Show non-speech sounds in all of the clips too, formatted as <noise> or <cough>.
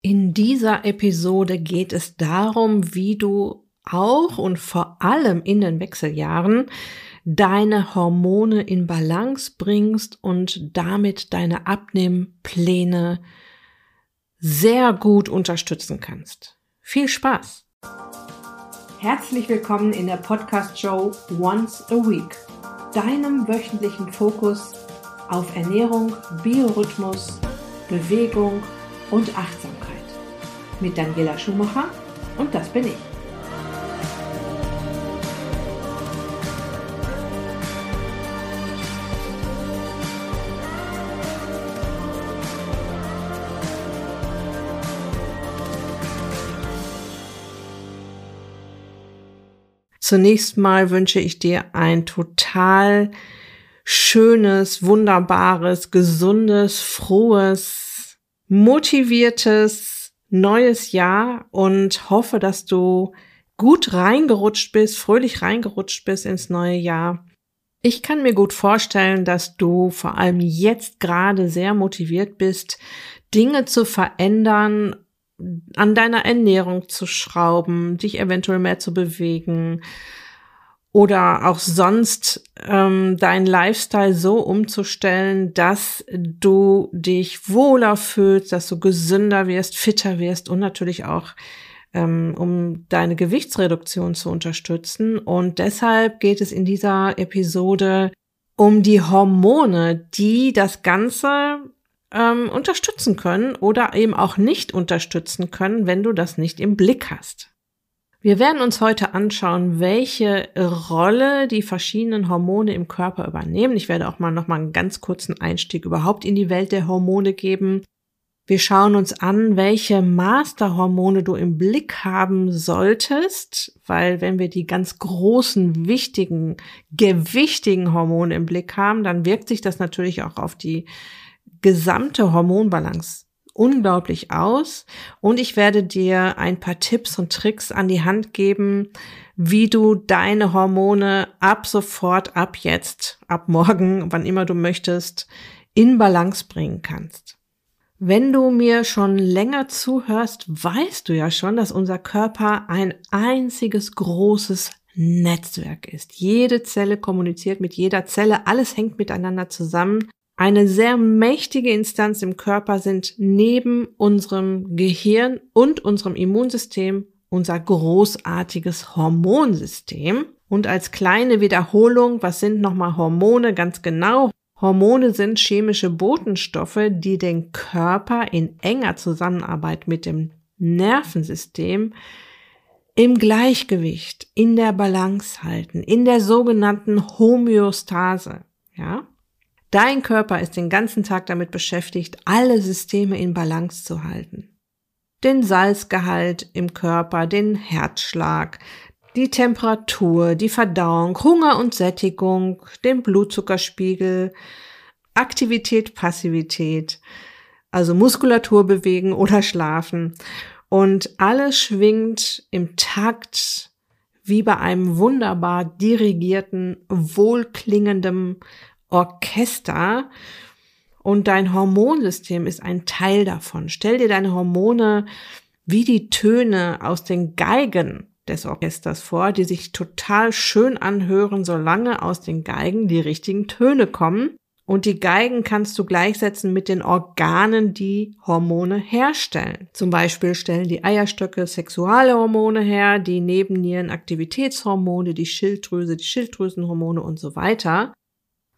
In dieser Episode geht es darum, wie du auch und vor allem in den Wechseljahren deine Hormone in Balance bringst und damit deine Abnehmpläne sehr gut unterstützen kannst. Viel Spaß! Herzlich willkommen in der Podcast-Show Once a Week, deinem wöchentlichen Fokus auf Ernährung, Biorhythmus, Bewegung und Achtsamkeit mit Daniela Schumacher und das bin ich. Zunächst mal wünsche ich dir ein total schönes, wunderbares, gesundes, frohes, motiviertes, neues Jahr und hoffe, dass du gut reingerutscht bist, fröhlich reingerutscht bist ins neue Jahr. Ich kann mir gut vorstellen, dass du vor allem jetzt gerade sehr motiviert bist, Dinge zu verändern, an deiner Ernährung zu schrauben, dich eventuell mehr zu bewegen, oder auch sonst ähm, dein Lifestyle so umzustellen, dass du dich wohler fühlst, dass du gesünder wirst, fitter wirst und natürlich auch ähm, um deine Gewichtsreduktion zu unterstützen. Und deshalb geht es in dieser Episode um die Hormone, die das Ganze ähm, unterstützen können oder eben auch nicht unterstützen können, wenn du das nicht im Blick hast. Wir werden uns heute anschauen, welche Rolle die verschiedenen Hormone im Körper übernehmen. Ich werde auch mal noch mal einen ganz kurzen Einstieg überhaupt in die Welt der Hormone geben. Wir schauen uns an, welche Masterhormone du im Blick haben solltest, weil wenn wir die ganz großen, wichtigen, gewichtigen Hormone im Blick haben, dann wirkt sich das natürlich auch auf die gesamte Hormonbalance unglaublich aus und ich werde dir ein paar Tipps und Tricks an die Hand geben, wie du deine Hormone ab sofort, ab jetzt, ab morgen, wann immer du möchtest, in Balance bringen kannst. Wenn du mir schon länger zuhörst, weißt du ja schon, dass unser Körper ein einziges großes Netzwerk ist. Jede Zelle kommuniziert mit jeder Zelle, alles hängt miteinander zusammen eine sehr mächtige Instanz im Körper sind neben unserem Gehirn und unserem Immunsystem unser großartiges Hormonsystem. Und als kleine Wiederholung, was sind nochmal Hormone ganz genau? Hormone sind chemische Botenstoffe, die den Körper in enger Zusammenarbeit mit dem Nervensystem im Gleichgewicht, in der Balance halten, in der sogenannten Homöostase. Ja? Dein Körper ist den ganzen Tag damit beschäftigt, alle Systeme in Balance zu halten. Den Salzgehalt im Körper, den Herzschlag, die Temperatur, die Verdauung, Hunger und Sättigung, den Blutzuckerspiegel, Aktivität, Passivität, also Muskulatur bewegen oder schlafen. Und alles schwingt im Takt wie bei einem wunderbar dirigierten, wohlklingenden Orchester und dein Hormonsystem ist ein Teil davon. Stell dir deine Hormone wie die Töne aus den Geigen des Orchesters vor, die sich total schön anhören, solange aus den Geigen die richtigen Töne kommen. Und die Geigen kannst du gleichsetzen mit den Organen, die Hormone herstellen. Zum Beispiel stellen die Eierstöcke sexuelle Hormone her, die Nebennieren Aktivitätshormone, die Schilddrüse, die Schilddrüsenhormone und so weiter.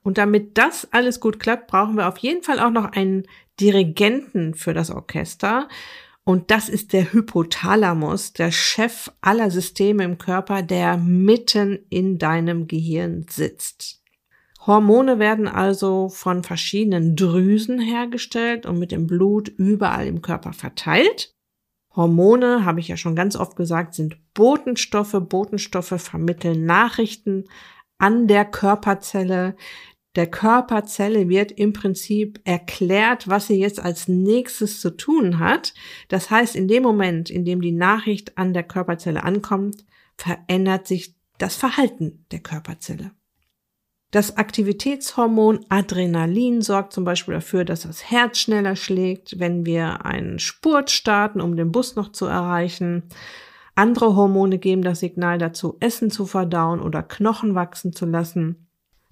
Und damit das alles gut klappt, brauchen wir auf jeden Fall auch noch einen Dirigenten für das Orchester. Und das ist der Hypothalamus, der Chef aller Systeme im Körper, der mitten in deinem Gehirn sitzt. Hormone werden also von verschiedenen Drüsen hergestellt und mit dem Blut überall im Körper verteilt. Hormone, habe ich ja schon ganz oft gesagt, sind Botenstoffe. Botenstoffe vermitteln Nachrichten an der Körperzelle der Körperzelle wird im Prinzip erklärt, was sie jetzt als nächstes zu tun hat. Das heißt, in dem Moment, in dem die Nachricht an der Körperzelle ankommt, verändert sich das Verhalten der Körperzelle. Das Aktivitätshormon Adrenalin sorgt zum Beispiel dafür, dass das Herz schneller schlägt, wenn wir einen Spurt starten, um den Bus noch zu erreichen. Andere Hormone geben das Signal dazu, Essen zu verdauen oder Knochen wachsen zu lassen.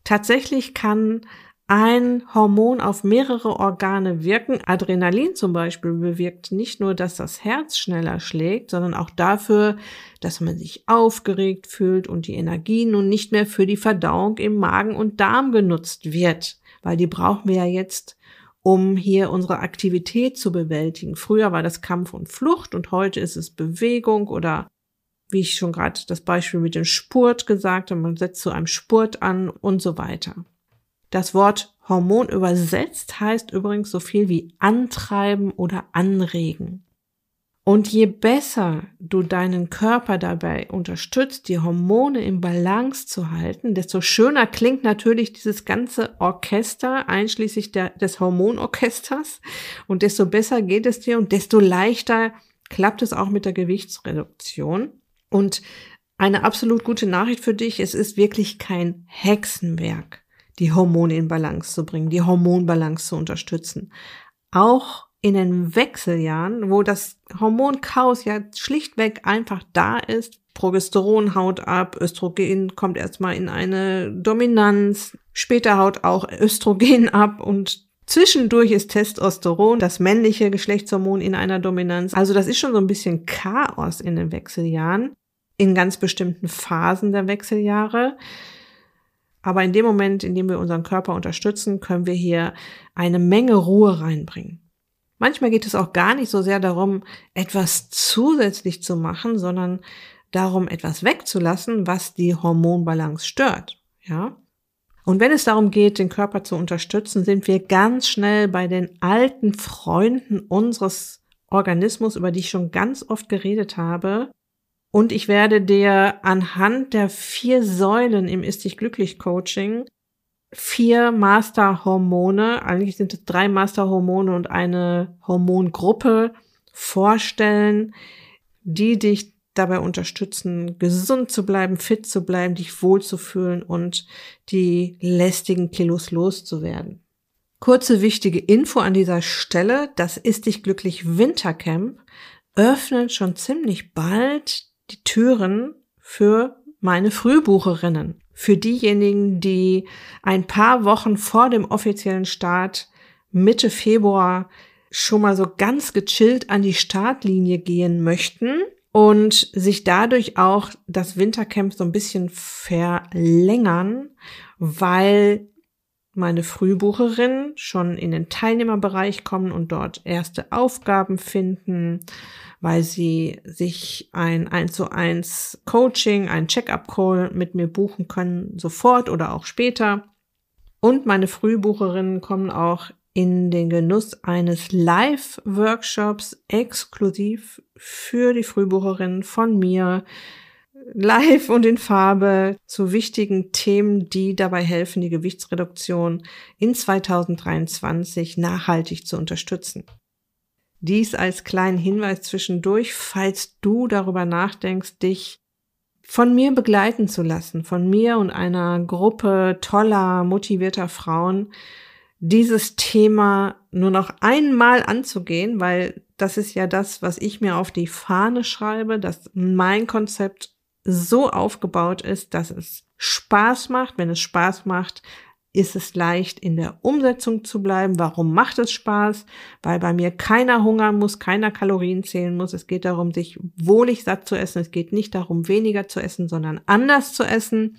Tatsächlich kann ein Hormon auf mehrere Organe wirken. Adrenalin zum Beispiel bewirkt nicht nur, dass das Herz schneller schlägt, sondern auch dafür, dass man sich aufgeregt fühlt und die Energie nun nicht mehr für die Verdauung im Magen und Darm genutzt wird, weil die brauchen wir ja jetzt, um hier unsere Aktivität zu bewältigen. Früher war das Kampf und Flucht und heute ist es Bewegung oder wie ich schon gerade das Beispiel mit dem Spurt gesagt habe, man setzt zu einem Spurt an und so weiter. Das Wort Hormon übersetzt heißt übrigens so viel wie antreiben oder anregen. Und je besser du deinen Körper dabei unterstützt, die Hormone im Balance zu halten, desto schöner klingt natürlich dieses ganze Orchester, einschließlich der, des Hormonorchesters. Und desto besser geht es dir und desto leichter klappt es auch mit der Gewichtsreduktion. Und eine absolut gute Nachricht für dich, es ist wirklich kein Hexenwerk die Hormone in Balance zu bringen, die Hormonbalance zu unterstützen. Auch in den Wechseljahren, wo das Hormonchaos ja schlichtweg einfach da ist, Progesteron haut ab, Östrogen kommt erstmal in eine Dominanz, später haut auch Östrogen ab und zwischendurch ist Testosteron, das männliche Geschlechtshormon, in einer Dominanz. Also das ist schon so ein bisschen Chaos in den Wechseljahren, in ganz bestimmten Phasen der Wechseljahre. Aber in dem Moment, in dem wir unseren Körper unterstützen, können wir hier eine Menge Ruhe reinbringen. Manchmal geht es auch gar nicht so sehr darum, etwas zusätzlich zu machen, sondern darum, etwas wegzulassen, was die Hormonbalance stört. Ja? Und wenn es darum geht, den Körper zu unterstützen, sind wir ganz schnell bei den alten Freunden unseres Organismus, über die ich schon ganz oft geredet habe, und ich werde dir anhand der vier Säulen im Ist dich glücklich Coaching vier Masterhormone, eigentlich sind es drei Masterhormone und eine Hormongruppe vorstellen, die dich dabei unterstützen, gesund zu bleiben, fit zu bleiben, dich wohlzufühlen und die lästigen Kilos loszuwerden. Kurze wichtige Info an dieser Stelle, das ist dich glücklich Wintercamp öffnet schon ziemlich bald die Türen für meine Frühbucherinnen, für diejenigen, die ein paar Wochen vor dem offiziellen Start Mitte Februar schon mal so ganz gechillt an die Startlinie gehen möchten und sich dadurch auch das Wintercamp so ein bisschen verlängern, weil meine Frühbucherinnen schon in den Teilnehmerbereich kommen und dort erste Aufgaben finden, weil sie sich ein 1 zu 1 Coaching, ein Check-up-Call mit mir buchen können, sofort oder auch später. Und meine Frühbucherinnen kommen auch in den Genuss eines Live-Workshops exklusiv für die Frühbucherinnen von mir, live und in Farbe zu wichtigen Themen, die dabei helfen, die Gewichtsreduktion in 2023 nachhaltig zu unterstützen. Dies als kleinen Hinweis zwischendurch, falls du darüber nachdenkst, dich von mir begleiten zu lassen, von mir und einer Gruppe toller, motivierter Frauen, dieses Thema nur noch einmal anzugehen, weil das ist ja das, was ich mir auf die Fahne schreibe, dass mein Konzept so aufgebaut ist, dass es Spaß macht. Wenn es Spaß macht, ist es leicht in der Umsetzung zu bleiben. Warum macht es Spaß? Weil bei mir keiner hungern muss, keiner Kalorien zählen muss. Es geht darum, sich wohlig satt zu essen. Es geht nicht darum, weniger zu essen, sondern anders zu essen.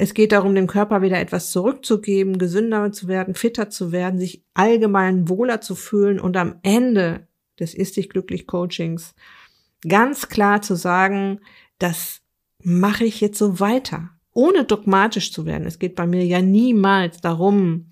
Es geht darum, dem Körper wieder etwas zurückzugeben, gesünder zu werden, fitter zu werden, sich allgemein wohler zu fühlen und am Ende des Ist dich glücklich Coachings ganz klar zu sagen, das mache ich jetzt so weiter ohne dogmatisch zu werden. Es geht bei mir ja niemals darum,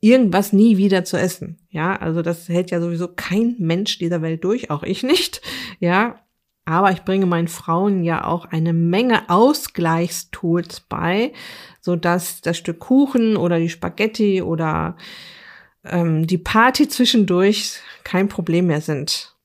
irgendwas nie wieder zu essen. Ja, also das hält ja sowieso kein Mensch dieser Welt durch, auch ich nicht. Ja, aber ich bringe meinen Frauen ja auch eine Menge Ausgleichstools bei, so dass das Stück Kuchen oder die Spaghetti oder ähm, die Party zwischendurch kein Problem mehr sind.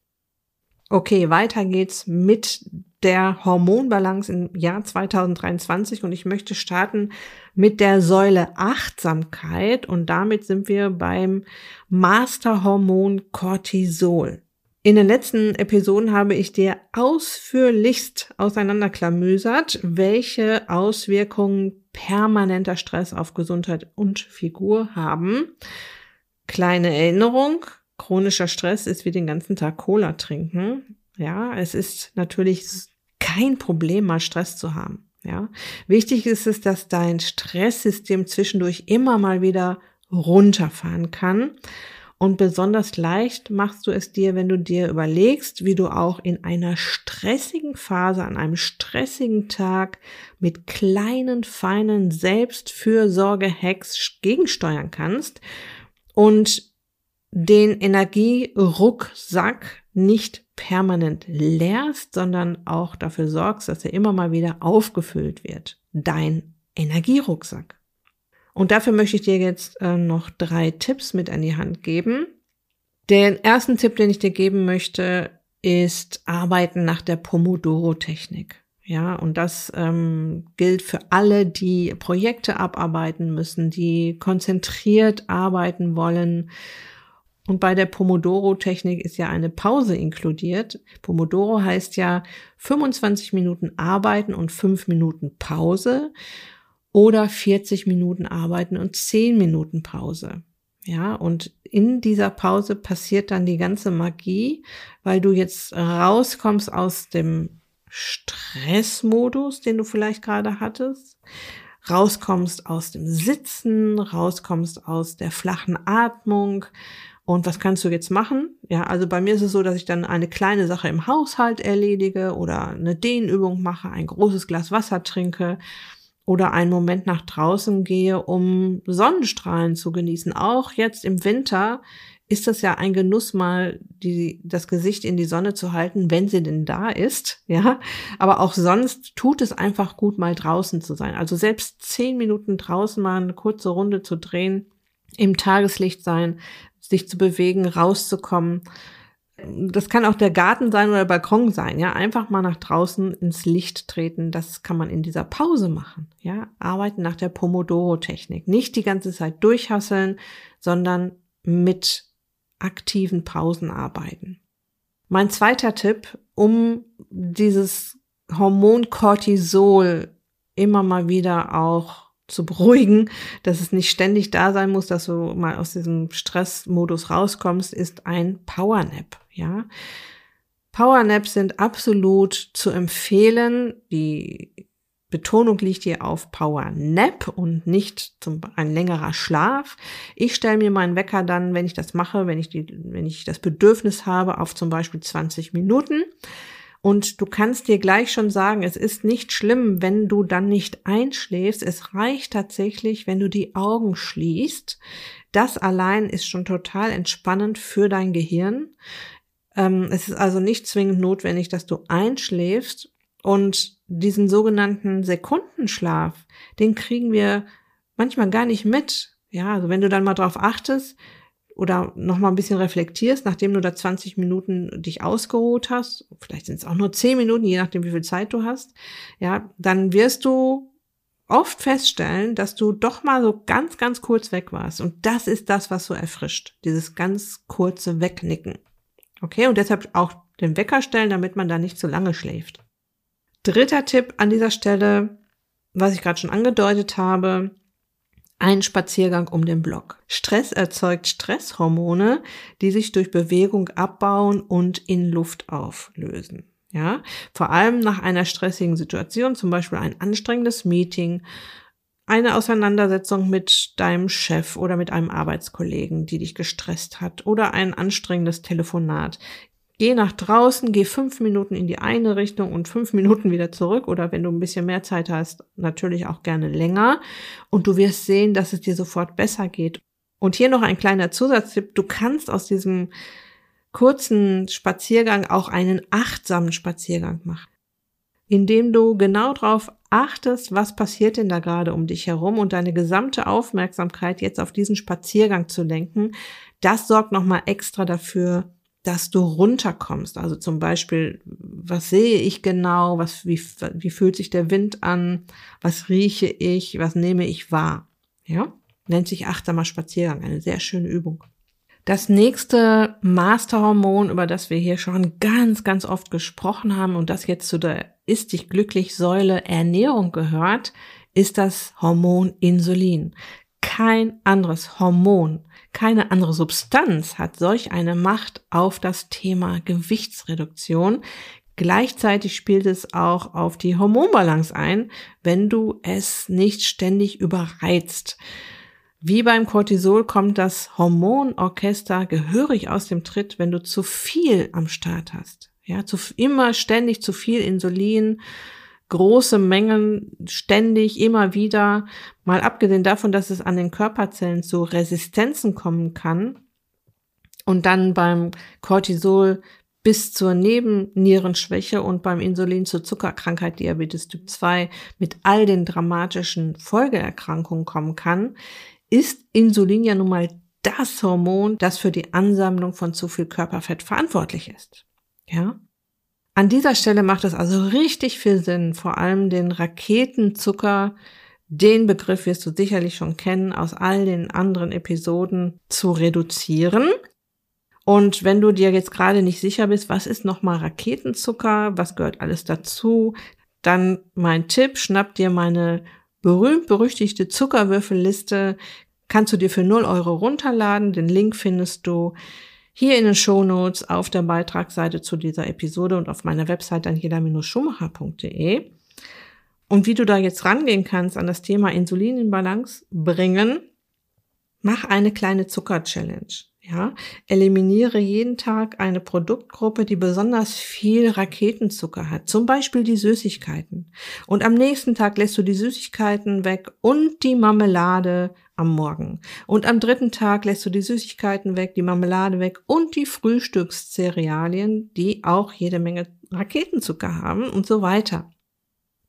Okay, weiter geht's mit der Hormonbalance im Jahr 2023 und ich möchte starten mit der Säule Achtsamkeit und damit sind wir beim Masterhormon Cortisol. In den letzten Episoden habe ich dir ausführlichst auseinanderklamüsert, welche Auswirkungen permanenter Stress auf Gesundheit und Figur haben. Kleine Erinnerung, chronischer Stress ist wie den ganzen Tag Cola trinken. Ja, es ist natürlich kein Problem, mal Stress zu haben. Ja, wichtig ist es, dass dein Stresssystem zwischendurch immer mal wieder runterfahren kann. Und besonders leicht machst du es dir, wenn du dir überlegst, wie du auch in einer stressigen Phase, an einem stressigen Tag mit kleinen, feinen Selbstfürsorge-Hacks gegensteuern kannst und den Energierucksack nicht permanent leerst, sondern auch dafür sorgst, dass er immer mal wieder aufgefüllt wird. Dein Energierucksack. Und dafür möchte ich dir jetzt äh, noch drei Tipps mit an die Hand geben. Den ersten Tipp, den ich dir geben möchte, ist Arbeiten nach der Pomodoro-Technik. Ja, und das ähm, gilt für alle, die Projekte abarbeiten müssen, die konzentriert arbeiten wollen und bei der Pomodoro-Technik ist ja eine Pause inkludiert. Pomodoro heißt ja 25 Minuten arbeiten und 5 Minuten Pause oder 40 Minuten arbeiten und 10 Minuten Pause. Ja, und in dieser Pause passiert dann die ganze Magie, weil du jetzt rauskommst aus dem Stressmodus, den du vielleicht gerade hattest, rauskommst aus dem Sitzen, rauskommst aus der flachen Atmung, und was kannst du jetzt machen? Ja, also bei mir ist es so, dass ich dann eine kleine Sache im Haushalt erledige oder eine Dehnübung mache, ein großes Glas Wasser trinke oder einen Moment nach draußen gehe, um Sonnenstrahlen zu genießen. Auch jetzt im Winter ist das ja ein Genuss, mal die, das Gesicht in die Sonne zu halten, wenn sie denn da ist, ja. Aber auch sonst tut es einfach gut, mal draußen zu sein. Also selbst zehn Minuten draußen mal eine kurze Runde zu drehen, im Tageslicht sein, sich zu bewegen, rauszukommen. Das kann auch der Garten sein oder der Balkon sein, ja. Einfach mal nach draußen ins Licht treten. Das kann man in dieser Pause machen, ja. Arbeiten nach der Pomodoro-Technik. Nicht die ganze Zeit durchhasseln, sondern mit aktiven Pausen arbeiten. Mein zweiter Tipp, um dieses Hormon Cortisol immer mal wieder auch zu beruhigen, <laughs> dass es nicht ständig da sein muss, dass du mal aus diesem Stressmodus rauskommst, ist ein Powernap, ja. Powernaps sind absolut zu empfehlen. Die Betonung liegt hier auf Powernap und nicht zum, ein längerer Schlaf. Ich stelle mir meinen Wecker dann, wenn ich das mache, wenn ich die, wenn ich das Bedürfnis habe, auf zum Beispiel 20 Minuten. Und du kannst dir gleich schon sagen, es ist nicht schlimm, wenn du dann nicht einschläfst. Es reicht tatsächlich, wenn du die Augen schließt. Das allein ist schon total entspannend für dein Gehirn. Ähm, es ist also nicht zwingend notwendig, dass du einschläfst. Und diesen sogenannten Sekundenschlaf, den kriegen wir manchmal gar nicht mit. Ja, also wenn du dann mal drauf achtest, oder noch mal ein bisschen reflektierst, nachdem du da 20 Minuten dich ausgeruht hast, vielleicht sind es auch nur 10 Minuten, je nachdem, wie viel Zeit du hast, ja, dann wirst du oft feststellen, dass du doch mal so ganz, ganz kurz weg warst. Und das ist das, was so erfrischt. Dieses ganz kurze Wegnicken. Okay, und deshalb auch den Wecker stellen, damit man da nicht zu lange schläft. Dritter Tipp an dieser Stelle, was ich gerade schon angedeutet habe, ein Spaziergang um den Block. Stress erzeugt Stresshormone, die sich durch Bewegung abbauen und in Luft auflösen. Ja, vor allem nach einer stressigen Situation, zum Beispiel ein anstrengendes Meeting, eine Auseinandersetzung mit deinem Chef oder mit einem Arbeitskollegen, die dich gestresst hat, oder ein anstrengendes Telefonat. Geh nach draußen, geh fünf Minuten in die eine Richtung und fünf Minuten wieder zurück oder wenn du ein bisschen mehr Zeit hast, natürlich auch gerne länger und du wirst sehen, dass es dir sofort besser geht. Und hier noch ein kleiner Zusatztipp. Du kannst aus diesem kurzen Spaziergang auch einen achtsamen Spaziergang machen, indem du genau darauf achtest, was passiert denn da gerade um dich herum und deine gesamte Aufmerksamkeit jetzt auf diesen Spaziergang zu lenken. Das sorgt nochmal extra dafür, dass du runterkommst. Also zum Beispiel, was sehe ich genau, was, wie, wie fühlt sich der Wind an, was rieche ich, was nehme ich wahr. Ja, nennt sich achtsamer Spaziergang, eine sehr schöne Übung. Das nächste Masterhormon, über das wir hier schon ganz, ganz oft gesprochen haben und das jetzt zu der Ist dich glücklich Säule Ernährung gehört, ist das Hormon Insulin. Kein anderes Hormon keine andere Substanz hat solch eine Macht auf das Thema Gewichtsreduktion. Gleichzeitig spielt es auch auf die Hormonbalance ein, wenn du es nicht ständig überreizt. Wie beim Cortisol kommt das Hormonorchester gehörig aus dem Tritt, wenn du zu viel am Start hast. Ja, zu, immer ständig zu viel Insulin, große Mengen ständig, immer wieder, mal abgesehen davon, dass es an den Körperzellen zu Resistenzen kommen kann und dann beim Cortisol bis zur Nebennierenschwäche und beim Insulin zur Zuckerkrankheit Diabetes Typ 2 mit all den dramatischen Folgeerkrankungen kommen kann, ist Insulin ja nun mal das Hormon, das für die Ansammlung von zu viel Körperfett verantwortlich ist. Ja? An dieser Stelle macht es also richtig viel Sinn, vor allem den Raketenzucker, den Begriff wirst du sicherlich schon kennen aus all den anderen Episoden, zu reduzieren. Und wenn du dir jetzt gerade nicht sicher bist, was ist nochmal Raketenzucker, was gehört alles dazu, dann mein Tipp, schnapp dir meine berühmt-berüchtigte Zuckerwürfelliste, kannst du dir für 0 Euro runterladen. Den Link findest du hier in den Shownotes auf der Beitragsseite zu dieser Episode und auf meiner Website angela-schumacher.de. Und wie du da jetzt rangehen kannst an das Thema Insulin in Balance bringen, mach eine kleine Zucker-Challenge. Ja, eliminiere jeden Tag eine Produktgruppe, die besonders viel Raketenzucker hat, zum Beispiel die Süßigkeiten. Und am nächsten Tag lässt du die Süßigkeiten weg und die Marmelade am Morgen. Und am dritten Tag lässt du die Süßigkeiten weg, die Marmelade weg und die Frühstückszerealien, die auch jede Menge Raketenzucker haben und so weiter.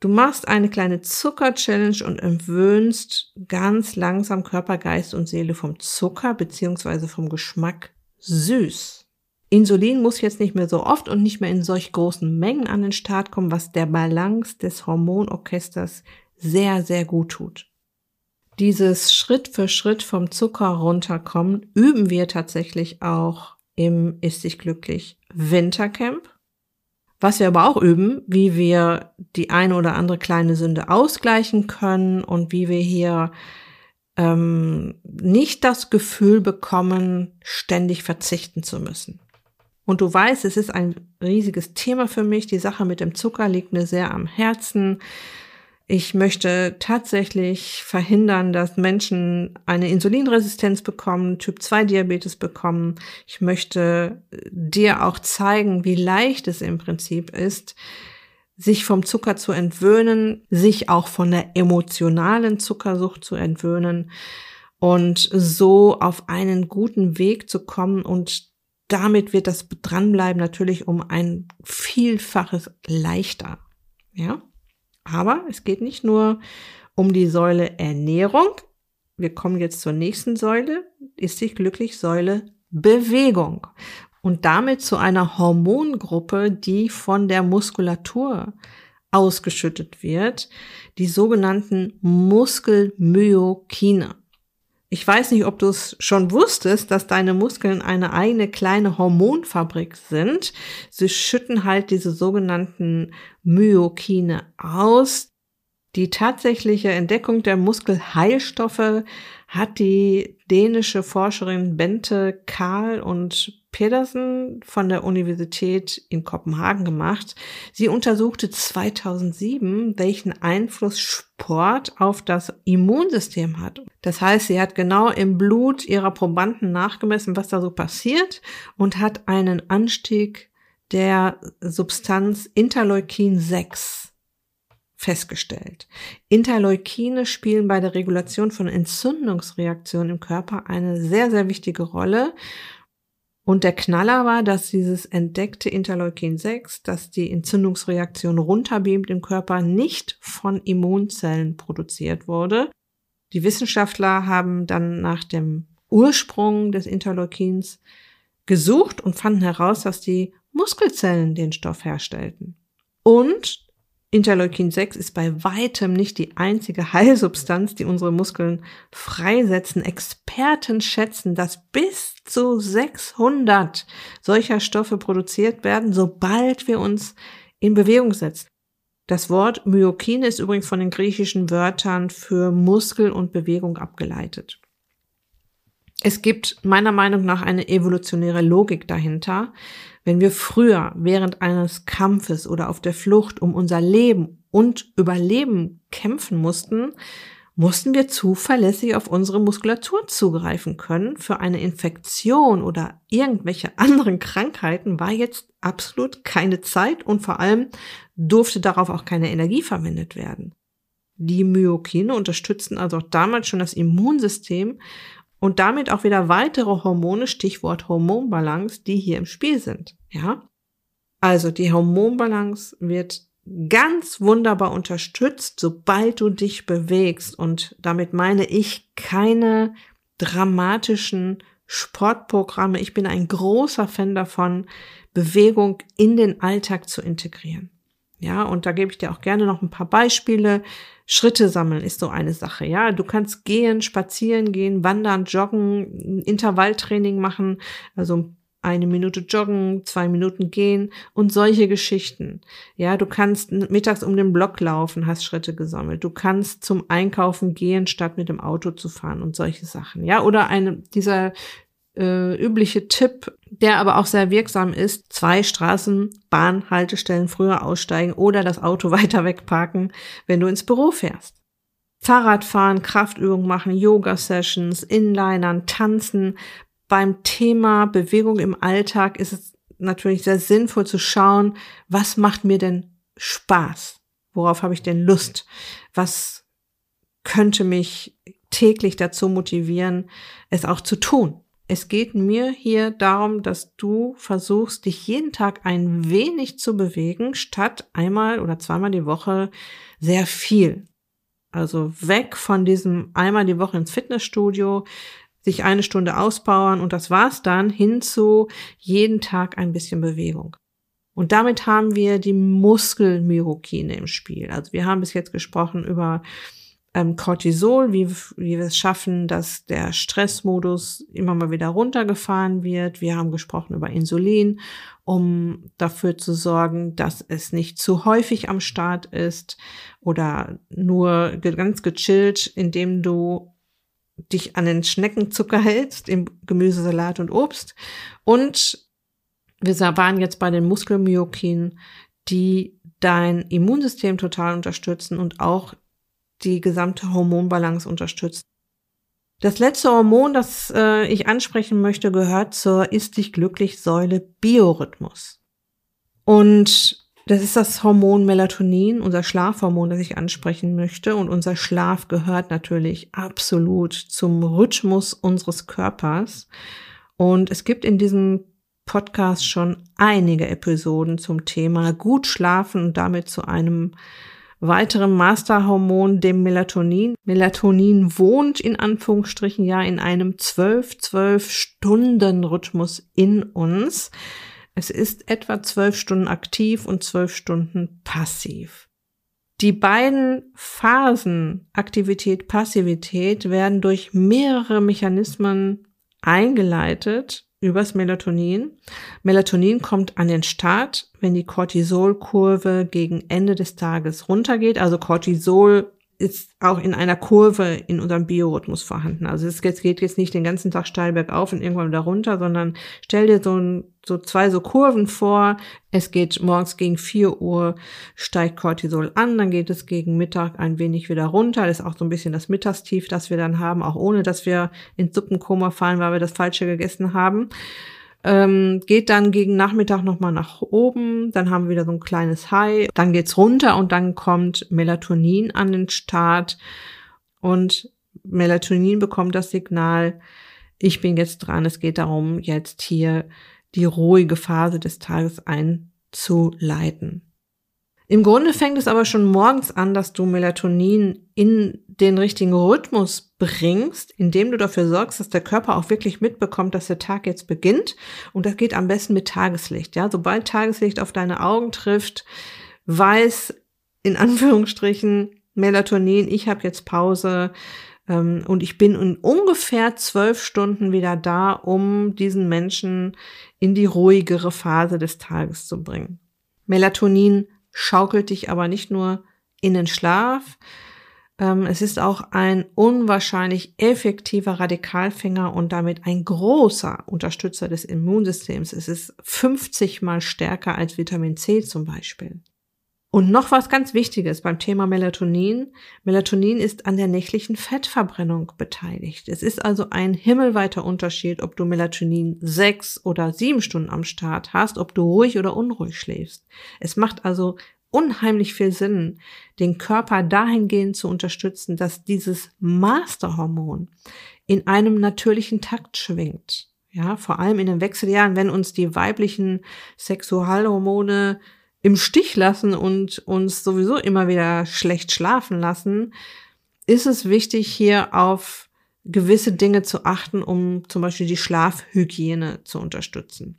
Du machst eine kleine Zucker-Challenge und entwöhnst ganz langsam Körper, Geist und Seele vom Zucker beziehungsweise vom Geschmack süß. Insulin muss jetzt nicht mehr so oft und nicht mehr in solch großen Mengen an den Start kommen, was der Balance des Hormonorchesters sehr, sehr gut tut. Dieses Schritt für Schritt vom Zucker runterkommen üben wir tatsächlich auch im Ist dich glücklich Wintercamp. Was wir aber auch üben, wie wir die eine oder andere kleine Sünde ausgleichen können und wie wir hier ähm, nicht das Gefühl bekommen, ständig verzichten zu müssen. Und du weißt, es ist ein riesiges Thema für mich. Die Sache mit dem Zucker liegt mir sehr am Herzen. Ich möchte tatsächlich verhindern, dass Menschen eine Insulinresistenz bekommen, Typ-2-Diabetes bekommen. Ich möchte dir auch zeigen, wie leicht es im Prinzip ist, sich vom Zucker zu entwöhnen, sich auch von der emotionalen Zuckersucht zu entwöhnen und so auf einen guten Weg zu kommen und damit wird das Dranbleiben natürlich um ein Vielfaches leichter. Ja? Aber es geht nicht nur um die Säule Ernährung. Wir kommen jetzt zur nächsten Säule. Ist sich glücklich Säule Bewegung. Und damit zu einer Hormongruppe, die von der Muskulatur ausgeschüttet wird, die sogenannten Muskelmyokine. Ich weiß nicht, ob du es schon wusstest, dass deine Muskeln eine eigene kleine Hormonfabrik sind. Sie schütten halt diese sogenannten Myokine aus. Die tatsächliche Entdeckung der Muskelheilstoffe hat die dänische Forscherin Bente Karl und Pedersen von der Universität in Kopenhagen gemacht. Sie untersuchte 2007, welchen Einfluss Sport auf das Immunsystem hat. Das heißt, sie hat genau im Blut ihrer Probanden nachgemessen, was da so passiert und hat einen Anstieg der Substanz Interleukin 6 festgestellt. Interleukine spielen bei der Regulation von Entzündungsreaktionen im Körper eine sehr, sehr wichtige Rolle und der Knaller war, dass dieses entdeckte Interleukin 6, dass die Entzündungsreaktion runterbeamt im Körper, nicht von Immunzellen produziert wurde. Die Wissenschaftler haben dann nach dem Ursprung des Interleukins gesucht und fanden heraus, dass die Muskelzellen den Stoff herstellten. Und Interleukin 6 ist bei weitem nicht die einzige Heilsubstanz, die unsere Muskeln freisetzen. Experten schätzen, dass bis zu 600 solcher Stoffe produziert werden, sobald wir uns in Bewegung setzen. Das Wort Myokine ist übrigens von den griechischen Wörtern für Muskel und Bewegung abgeleitet. Es gibt meiner Meinung nach eine evolutionäre Logik dahinter, wenn wir früher während eines Kampfes oder auf der Flucht um unser Leben und Überleben kämpfen mussten, mussten wir zuverlässig auf unsere Muskulatur zugreifen können. Für eine Infektion oder irgendwelche anderen Krankheiten war jetzt absolut keine Zeit und vor allem durfte darauf auch keine Energie verwendet werden. Die Myokine unterstützen also auch damals schon das Immunsystem und damit auch wieder weitere Hormone, Stichwort Hormonbalance, die hier im Spiel sind. Ja? Also die Hormonbalance wird ganz wunderbar unterstützt, sobald du dich bewegst. Und damit meine ich keine dramatischen Sportprogramme. Ich bin ein großer Fan davon, Bewegung in den Alltag zu integrieren. Ja, und da gebe ich dir auch gerne noch ein paar Beispiele. Schritte sammeln ist so eine Sache. Ja, du kannst gehen, spazieren gehen, wandern, joggen, Intervalltraining machen, also eine Minute joggen, zwei Minuten gehen und solche Geschichten. Ja, du kannst mittags um den Block laufen, hast Schritte gesammelt. Du kannst zum Einkaufen gehen, statt mit dem Auto zu fahren und solche Sachen. Ja, oder eine dieser äh, übliche Tipp, der aber auch sehr wirksam ist, zwei Straßen, Bahnhaltestellen früher aussteigen oder das Auto <laughs> weiter wegparken, wenn du ins Büro fährst. Fahrradfahren, Kraftübungen machen, Yoga-Sessions, Inlinern, Tanzen. Beim Thema Bewegung im Alltag ist es natürlich sehr sinnvoll zu schauen, was macht mir denn Spaß? Worauf habe ich denn Lust? Was könnte mich täglich dazu motivieren, es auch zu tun? Es geht mir hier darum, dass du versuchst, dich jeden Tag ein wenig zu bewegen, statt einmal oder zweimal die Woche sehr viel. Also weg von diesem einmal die Woche ins Fitnessstudio, sich eine Stunde auspowern und das war's dann, hin zu jeden Tag ein bisschen Bewegung. Und damit haben wir die Muskelmyrokine im Spiel. Also wir haben bis jetzt gesprochen über ähm, Cortisol, wie, wie wir es schaffen, dass der Stressmodus immer mal wieder runtergefahren wird. Wir haben gesprochen über Insulin, um dafür zu sorgen, dass es nicht zu häufig am Start ist oder nur ganz gechillt, indem du dich an den Schneckenzucker hältst im Gemüsesalat und Obst. Und wir waren jetzt bei den Muskelmyokinen, die dein Immunsystem total unterstützen und auch die gesamte Hormonbalance unterstützt. Das letzte Hormon, das äh, ich ansprechen möchte, gehört zur Ist dich glücklich Säule Biorhythmus. Und das ist das Hormon Melatonin, unser Schlafhormon, das ich ansprechen möchte. Und unser Schlaf gehört natürlich absolut zum Rhythmus unseres Körpers. Und es gibt in diesem Podcast schon einige Episoden zum Thema gut schlafen und damit zu einem weiterem Masterhormon, dem Melatonin. Melatonin wohnt in Anführungsstrichen ja in einem 12-12 Stunden Rhythmus in uns. Es ist etwa 12 Stunden aktiv und 12 Stunden passiv. Die beiden Phasen Aktivität, Passivität werden durch mehrere Mechanismen eingeleitet übers Melatonin. Melatonin kommt an den Start, wenn die Cortisolkurve gegen Ende des Tages runtergeht. Also Cortisol ist auch in einer Kurve in unserem Biorhythmus vorhanden. Also es geht jetzt nicht den ganzen Tag steil bergauf und irgendwann wieder runter, sondern stell dir so, ein, so zwei so Kurven vor. Es geht morgens gegen vier Uhr steigt Cortisol an, dann geht es gegen Mittag ein wenig wieder runter. Das ist auch so ein bisschen das Mittagstief, das wir dann haben, auch ohne dass wir ins Suppenkoma fallen, weil wir das Falsche gegessen haben ähm, geht dann gegen Nachmittag nochmal nach oben, dann haben wir wieder so ein kleines High, dann geht's runter und dann kommt Melatonin an den Start und Melatonin bekommt das Signal, ich bin jetzt dran, es geht darum, jetzt hier die ruhige Phase des Tages einzuleiten. Im Grunde fängt es aber schon morgens an, dass du Melatonin in den richtigen Rhythmus bringst, indem du dafür sorgst, dass der Körper auch wirklich mitbekommt, dass der Tag jetzt beginnt. Und das geht am besten mit Tageslicht. Ja, sobald Tageslicht auf deine Augen trifft, weiß in Anführungsstrichen Melatonin, ich habe jetzt Pause ähm, und ich bin in ungefähr zwölf Stunden wieder da, um diesen Menschen in die ruhigere Phase des Tages zu bringen. Melatonin schaukelt dich aber nicht nur in den Schlaf, ähm, es ist auch ein unwahrscheinlich effektiver Radikalfänger und damit ein großer Unterstützer des Immunsystems. Es ist 50 mal stärker als Vitamin C zum Beispiel. Und noch was ganz Wichtiges beim Thema Melatonin. Melatonin ist an der nächtlichen Fettverbrennung beteiligt. Es ist also ein himmelweiter Unterschied, ob du Melatonin sechs oder sieben Stunden am Start hast, ob du ruhig oder unruhig schläfst. Es macht also unheimlich viel Sinn, den Körper dahingehend zu unterstützen, dass dieses Masterhormon in einem natürlichen Takt schwingt. Ja, vor allem in den Wechseljahren, wenn uns die weiblichen Sexualhormone im Stich lassen und uns sowieso immer wieder schlecht schlafen lassen, ist es wichtig, hier auf gewisse Dinge zu achten, um zum Beispiel die Schlafhygiene zu unterstützen.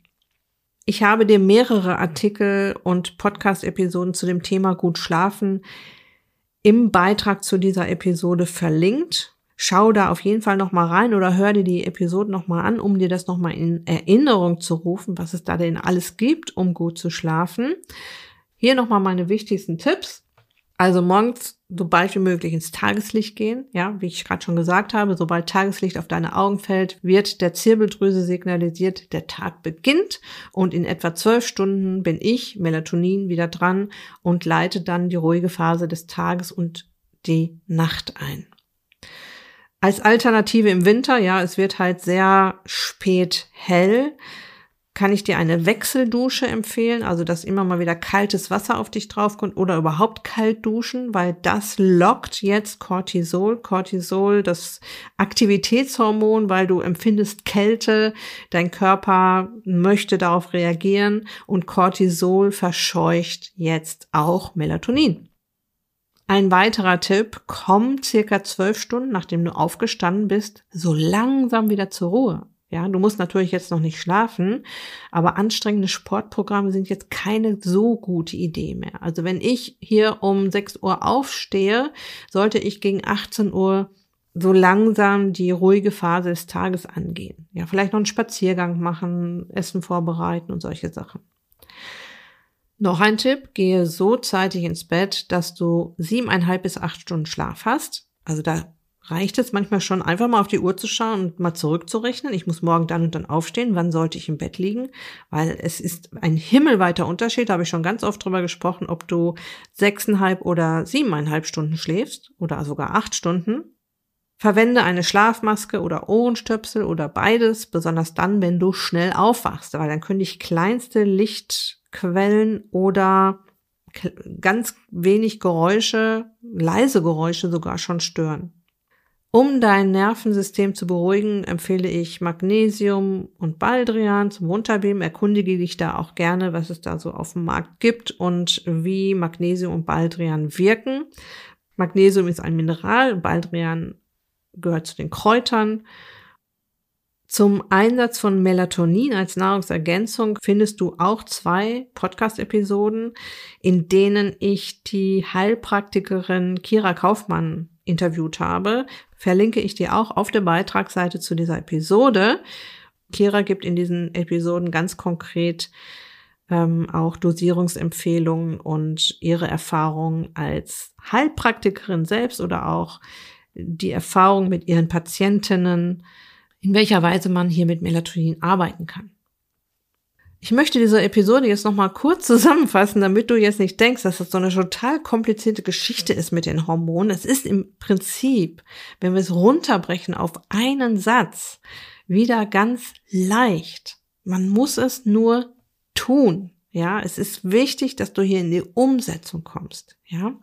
Ich habe dir mehrere Artikel und Podcast-Episoden zu dem Thema gut schlafen im Beitrag zu dieser Episode verlinkt. Schau da auf jeden Fall nochmal rein oder hör dir die Episode nochmal an, um dir das nochmal in Erinnerung zu rufen, was es da denn alles gibt, um gut zu schlafen. Hier nochmal meine wichtigsten Tipps. Also morgens so bald wie möglich ins Tageslicht gehen. Ja, wie ich gerade schon gesagt habe, sobald Tageslicht auf deine Augen fällt, wird der Zirbeldrüse signalisiert, der Tag beginnt und in etwa zwölf Stunden bin ich, Melatonin, wieder dran und leite dann die ruhige Phase des Tages und die Nacht ein. Als Alternative im Winter, ja, es wird halt sehr spät hell, kann ich dir eine Wechseldusche empfehlen, also dass immer mal wieder kaltes Wasser auf dich draufkommt oder überhaupt kalt duschen, weil das lockt jetzt Cortisol. Cortisol, das Aktivitätshormon, weil du empfindest Kälte, dein Körper möchte darauf reagieren und Cortisol verscheucht jetzt auch Melatonin. Ein weiterer Tipp, komm circa zwölf Stunden, nachdem du aufgestanden bist, so langsam wieder zur Ruhe. Ja, du musst natürlich jetzt noch nicht schlafen, aber anstrengende Sportprogramme sind jetzt keine so gute Idee mehr. Also wenn ich hier um 6 Uhr aufstehe, sollte ich gegen 18 Uhr so langsam die ruhige Phase des Tages angehen. Ja, vielleicht noch einen Spaziergang machen, Essen vorbereiten und solche Sachen. Noch ein Tipp, gehe so zeitig ins Bett, dass du siebeneinhalb bis acht Stunden Schlaf hast. Also da reicht es manchmal schon, einfach mal auf die Uhr zu schauen und mal zurückzurechnen. Ich muss morgen dann und dann aufstehen. Wann sollte ich im Bett liegen? Weil es ist ein himmelweiter Unterschied. Da habe ich schon ganz oft drüber gesprochen, ob du sechseinhalb oder siebeneinhalb Stunden schläfst oder sogar acht Stunden. Verwende eine Schlafmaske oder Ohrenstöpsel oder beides, besonders dann, wenn du schnell aufwachst, weil dann können dich kleinste Licht Quellen oder ganz wenig Geräusche, leise Geräusche sogar schon stören. Um dein Nervensystem zu beruhigen, empfehle ich Magnesium und Baldrian zum Runterbeamen. Erkundige dich da auch gerne, was es da so auf dem Markt gibt und wie Magnesium und Baldrian wirken. Magnesium ist ein Mineral, Baldrian gehört zu den Kräutern zum Einsatz von Melatonin als Nahrungsergänzung findest du auch zwei Podcast-Episoden, in denen ich die Heilpraktikerin Kira Kaufmann interviewt habe. Verlinke ich dir auch auf der Beitragsseite zu dieser Episode. Kira gibt in diesen Episoden ganz konkret ähm, auch Dosierungsempfehlungen und ihre Erfahrungen als Heilpraktikerin selbst oder auch die Erfahrung mit ihren Patientinnen in welcher Weise man hier mit Melatonin arbeiten kann. Ich möchte diese Episode jetzt nochmal kurz <laughs> zusammenfassen, damit du jetzt nicht denkst, dass das so eine total komplizierte Geschichte ist mit den Hormonen. Es ist im Prinzip, wenn wir es runterbrechen auf einen Satz, wieder ganz leicht. Man muss es nur tun. Ja, es ist wichtig, dass du hier in die Umsetzung kommst. Ja,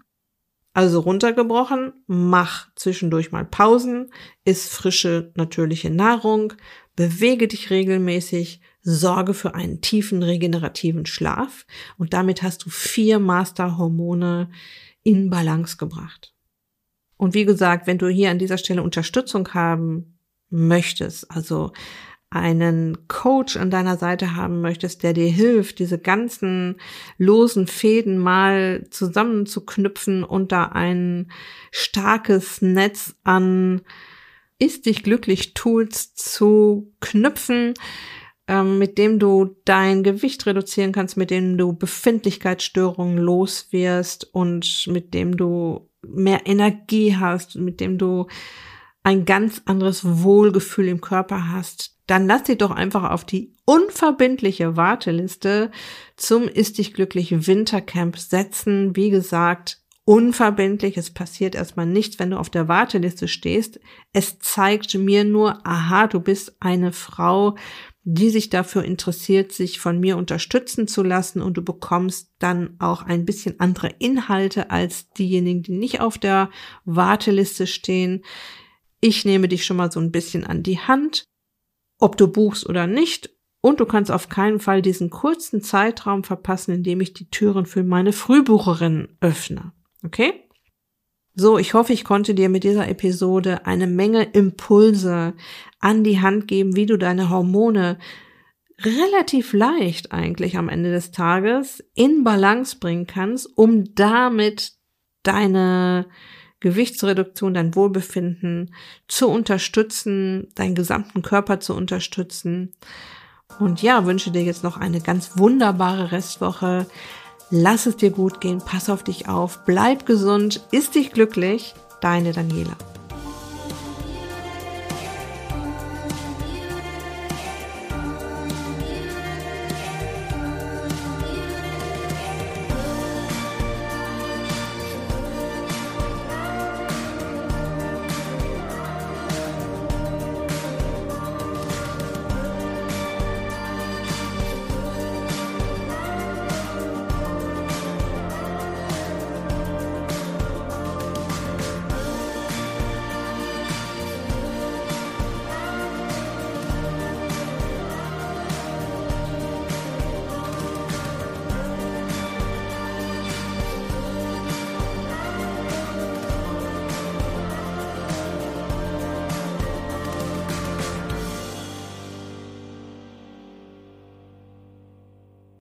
also runtergebrochen, mach zwischendurch mal Pausen, iss frische, natürliche Nahrung, bewege dich regelmäßig, sorge für einen tiefen regenerativen Schlaf und damit hast du vier Masterhormone in Balance gebracht. Und wie gesagt, wenn du hier an dieser Stelle Unterstützung haben möchtest, also einen Coach an deiner Seite haben möchtest, der dir hilft, diese ganzen losen Fäden mal zusammenzuknüpfen und da ein starkes Netz an ist dich glücklich Tools zu knüpfen, ähm, mit dem du dein Gewicht reduzieren kannst, mit dem du Befindlichkeitsstörungen los wirst und mit dem du mehr Energie hast, mit dem du ein ganz anderes Wohlgefühl im Körper hast, dann lass dich doch einfach auf die unverbindliche Warteliste zum Ist dich glücklich Wintercamp setzen. Wie gesagt, unverbindlich. Es passiert erstmal nichts, wenn du auf der Warteliste stehst. Es zeigt mir nur, aha, du bist eine Frau, die sich dafür interessiert, sich von mir unterstützen zu lassen und du bekommst dann auch ein bisschen andere Inhalte als diejenigen, die nicht auf der Warteliste stehen. Ich nehme dich schon mal so ein bisschen an die Hand, ob du buchst oder nicht. Und du kannst auf keinen Fall diesen kurzen Zeitraum verpassen, in dem ich die Türen für meine Frühbucherinnen öffne. Okay? So, ich hoffe, ich konnte dir mit dieser Episode eine Menge Impulse an die Hand geben, wie du deine Hormone relativ leicht eigentlich am Ende des Tages in Balance bringen kannst, um damit deine Gewichtsreduktion, dein Wohlbefinden zu unterstützen, deinen gesamten Körper zu unterstützen. Und ja, wünsche dir jetzt noch eine ganz wunderbare Restwoche. Lass es dir gut gehen, pass auf dich auf, bleib gesund, ist dich glücklich, deine Daniela.